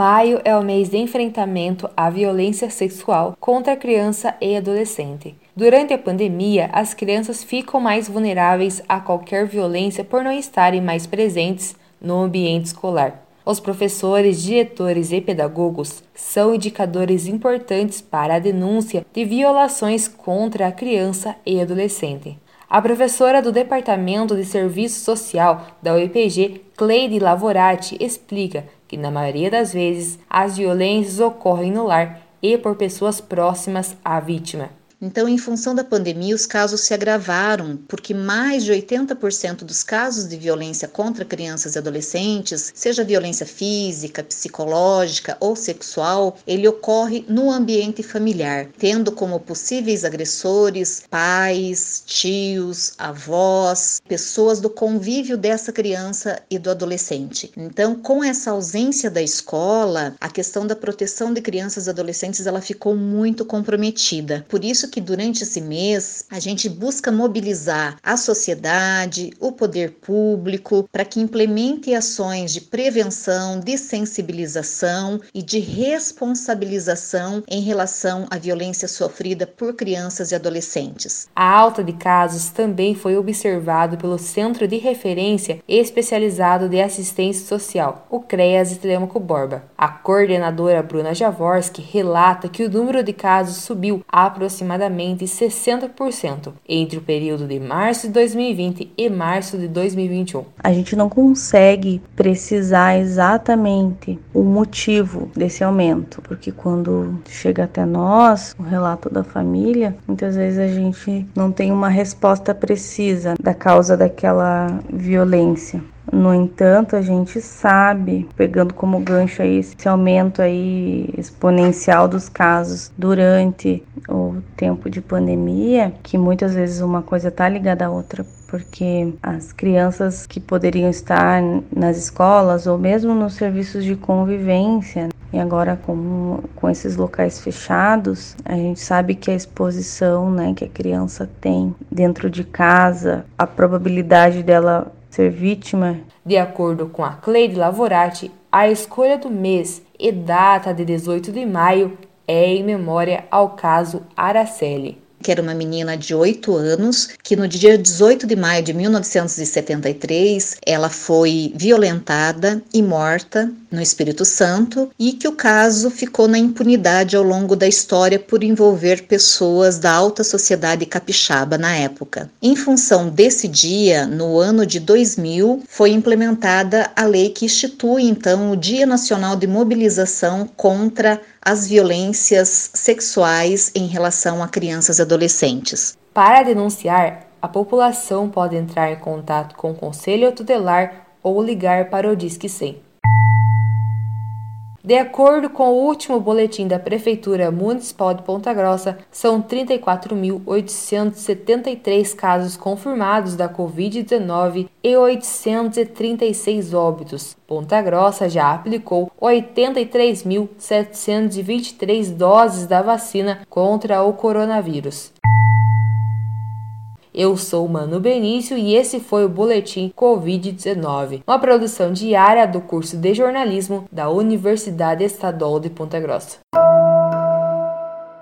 Maio é o mês de enfrentamento à violência sexual contra a criança e adolescente. Durante a pandemia, as crianças ficam mais vulneráveis a qualquer violência por não estarem mais presentes no ambiente escolar. Os professores, diretores e pedagogos são indicadores importantes para a denúncia de violações contra a criança e adolescente. A professora do Departamento de Serviço Social da UEPG, Cleide Lavorati, explica que, na maioria das vezes, as violências ocorrem no lar e por pessoas próximas à vítima. Então, em função da pandemia, os casos se agravaram, porque mais de 80% dos casos de violência contra crianças e adolescentes, seja violência física, psicológica ou sexual, ele ocorre no ambiente familiar, tendo como possíveis agressores pais, tios, avós, pessoas do convívio dessa criança e do adolescente. Então, com essa ausência da escola, a questão da proteção de crianças e adolescentes ela ficou muito comprometida. Por isso que durante esse mês a gente busca mobilizar a sociedade, o poder público, para que implemente ações de prevenção, de sensibilização e de responsabilização em relação à violência sofrida por crianças e adolescentes. A alta de casos também foi observado pelo Centro de Referência Especializado de Assistência Social, o CREAS Telemaco Borba. A coordenadora Bruna Javorski relata que o número de casos subiu aproximadamente aproximadamente 60% entre o período de março de 2020 e março de 2021. A gente não consegue precisar exatamente o motivo desse aumento, porque quando chega até nós o relato da família, muitas vezes a gente não tem uma resposta precisa da causa daquela violência. No entanto, a gente sabe, pegando como gancho aí esse aumento aí exponencial dos casos durante o tempo de pandemia, que muitas vezes uma coisa está ligada à outra, porque as crianças que poderiam estar nas escolas ou mesmo nos serviços de convivência e agora com, com esses locais fechados, a gente sabe que a exposição né, que a criança tem dentro de casa, a probabilidade dela ser vítima. De acordo com a Cleide Lavorati, a escolha do mês e data de 18 de maio é em memória ao caso Araceli que era uma menina de 8 anos, que no dia 18 de maio de 1973 ela foi violentada e morta no Espírito Santo e que o caso ficou na impunidade ao longo da história por envolver pessoas da alta sociedade capixaba na época. Em função desse dia, no ano de 2000, foi implementada a lei que institui então o Dia Nacional de Mobilização contra as violências sexuais em relação a crianças e adolescentes. Para denunciar, a população pode entrar em contato com o Conselho Tutelar ou ligar para o Disque 100. De acordo com o último boletim da Prefeitura Municipal de Ponta Grossa, são 34.873 casos confirmados da Covid-19 e 836 óbitos. Ponta Grossa já aplicou 83.723 doses da vacina contra o coronavírus. Eu sou Mano Benício e esse foi o Boletim Covid-19, uma produção diária do curso de jornalismo da Universidade Estadual de Ponta Grossa.